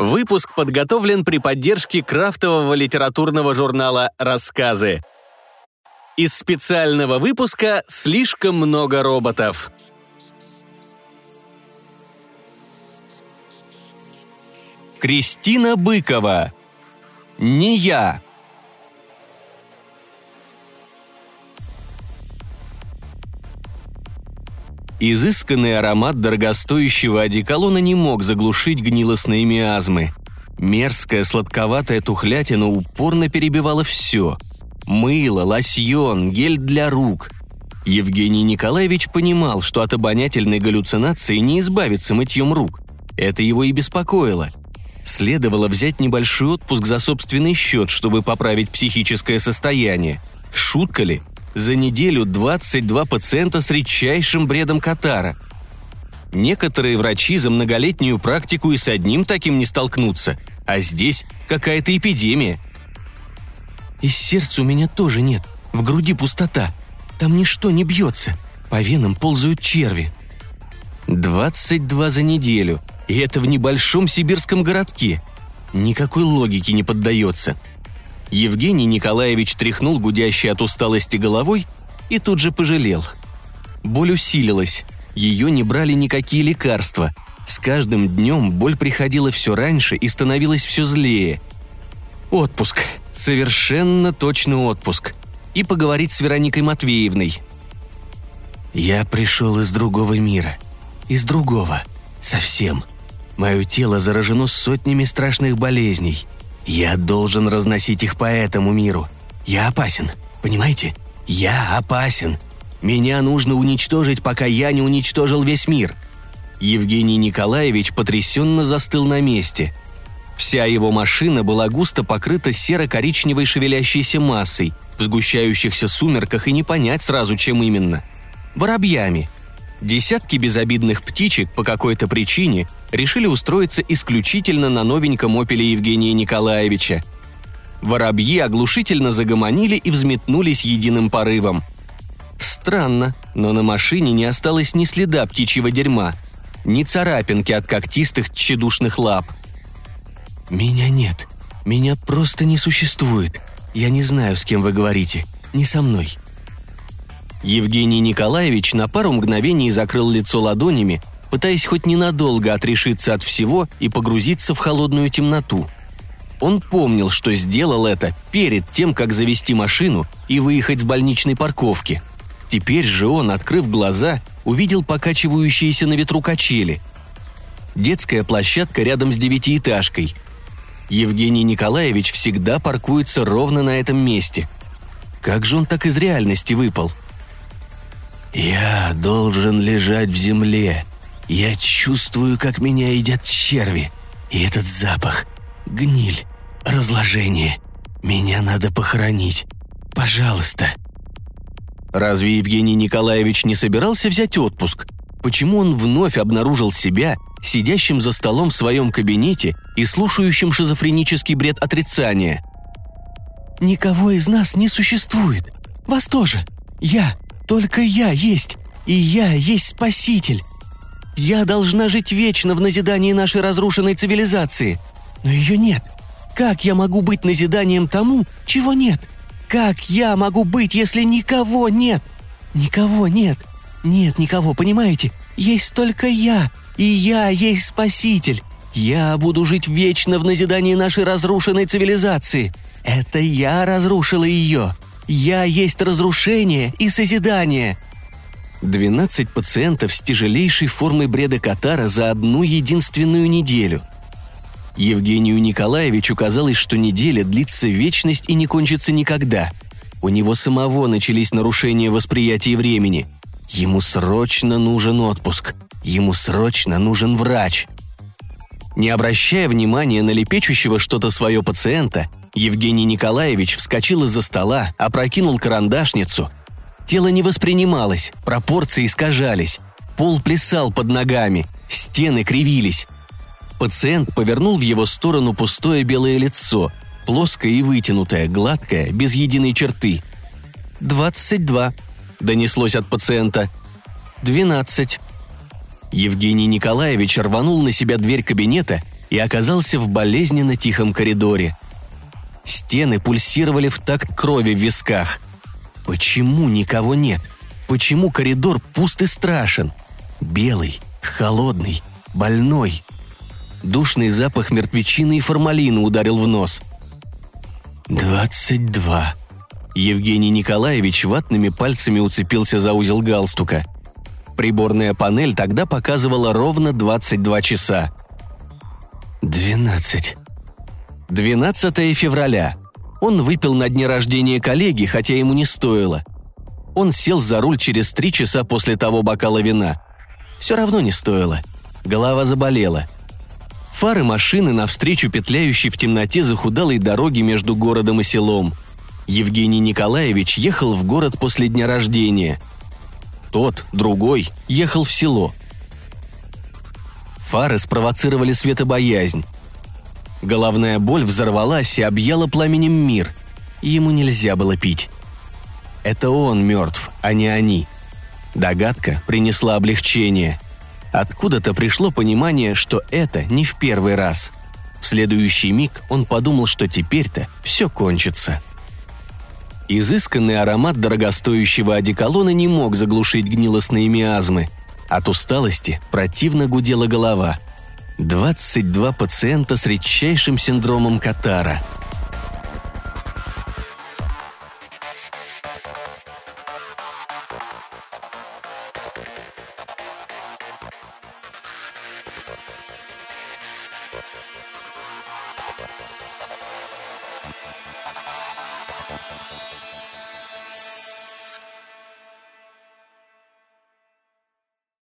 Выпуск подготовлен при поддержке крафтового литературного журнала «Рассказы». Из специального выпуска «Слишком много роботов». Кристина Быкова. Не я. Изысканный аромат дорогостоящего одеколона не мог заглушить гнилостные миазмы. Мерзкая сладковатая тухлятина упорно перебивала все. Мыло, лосьон, гель для рук. Евгений Николаевич понимал, что от обонятельной галлюцинации не избавиться мытьем рук. Это его и беспокоило. Следовало взять небольшой отпуск за собственный счет, чтобы поправить психическое состояние. Шутка ли? За неделю 22 пациента с редчайшим бредом катара. Некоторые врачи за многолетнюю практику и с одним таким не столкнутся, а здесь какая-то эпидемия. И сердца у меня тоже нет, в груди пустота. Там ничто не бьется, по венам ползают черви. 22 за неделю, и это в небольшом сибирском городке. Никакой логике не поддается – Евгений Николаевич тряхнул гудящей от усталости головой и тут же пожалел. Боль усилилась, ее не брали никакие лекарства. С каждым днем боль приходила все раньше и становилась все злее. Отпуск. Совершенно точно отпуск. И поговорить с Вероникой Матвеевной. «Я пришел из другого мира. Из другого. Совсем. Мое тело заражено сотнями страшных болезней – я должен разносить их по этому миру. Я опасен, понимаете? Я опасен. Меня нужно уничтожить, пока я не уничтожил весь мир». Евгений Николаевич потрясенно застыл на месте. Вся его машина была густо покрыта серо-коричневой шевелящейся массой, в сгущающихся сумерках и не понять сразу, чем именно. Воробьями. Десятки безобидных птичек по какой-то причине решили устроиться исключительно на новеньком «Опеле» Евгения Николаевича. Воробьи оглушительно загомонили и взметнулись единым порывом. Странно, но на машине не осталось ни следа птичьего дерьма, ни царапинки от когтистых тщедушных лап. «Меня нет. Меня просто не существует. Я не знаю, с кем вы говорите. Не со мной», Евгений Николаевич на пару мгновений закрыл лицо ладонями, пытаясь хоть ненадолго отрешиться от всего и погрузиться в холодную темноту. Он помнил, что сделал это перед тем, как завести машину и выехать с больничной парковки. Теперь же он, открыв глаза, увидел покачивающиеся на ветру качели. Детская площадка рядом с девятиэтажкой. Евгений Николаевич всегда паркуется ровно на этом месте. Как же он так из реальности выпал? «Я должен лежать в земле», я чувствую, как меня едят черви. И этот запах. Гниль. Разложение. Меня надо похоронить. Пожалуйста». Разве Евгений Николаевич не собирался взять отпуск? Почему он вновь обнаружил себя, сидящим за столом в своем кабинете и слушающим шизофренический бред отрицания? «Никого из нас не существует. Вас тоже. Я. Только я есть. И я есть Спаситель. Я должна жить вечно в назидании нашей разрушенной цивилизации. Но ее нет. Как я могу быть назиданием тому, чего нет? Как я могу быть, если никого нет? Никого нет. Нет никого, понимаете? Есть только я. И я есть Спаситель. Я буду жить вечно в назидании нашей разрушенной цивилизации. Это я разрушила ее. Я есть разрушение и созидание. 12 пациентов с тяжелейшей формой бреда Катара за одну единственную неделю. Евгению Николаевичу казалось, что неделя длится вечность и не кончится никогда. У него самого начались нарушения восприятия времени. Ему срочно нужен отпуск. Ему срочно нужен врач. Не обращая внимания на лепечущего что-то свое пациента, Евгений Николаевич вскочил из-за стола, опрокинул карандашницу – Тело не воспринималось, пропорции искажались. Пол плясал под ногами, стены кривились. Пациент повернул в его сторону пустое белое лицо, плоское и вытянутое, гладкое, без единой черты. «Двадцать два», — донеслось от пациента. «Двенадцать». Евгений Николаевич рванул на себя дверь кабинета и оказался в болезненно тихом коридоре. Стены пульсировали в такт крови в висках. Почему никого нет? Почему коридор пуст и страшен? Белый, холодный, больной. Душный запах мертвечины и формалина ударил в нос. «Двадцать два». Евгений Николаевич ватными пальцами уцепился за узел галстука. Приборная панель тогда показывала ровно 22 часа. «Двенадцать». 12 февраля. Он выпил на дне рождения коллеги, хотя ему не стоило. Он сел за руль через три часа после того бокала вина. Все равно не стоило. Голова заболела. Фары машины навстречу петляющей в темноте захудалой дороги между городом и селом. Евгений Николаевич ехал в город после дня рождения. Тот, другой, ехал в село. Фары спровоцировали светобоязнь. Головная боль взорвалась и объяла пламенем мир. Ему нельзя было пить. Это он мертв, а не они. Догадка принесла облегчение. Откуда-то пришло понимание, что это не в первый раз. В следующий миг он подумал, что теперь-то все кончится. Изысканный аромат дорогостоящего одеколона не мог заглушить гнилостные миазмы. От усталости противно гудела голова – 22 пациента с редчайшим синдромом Катара –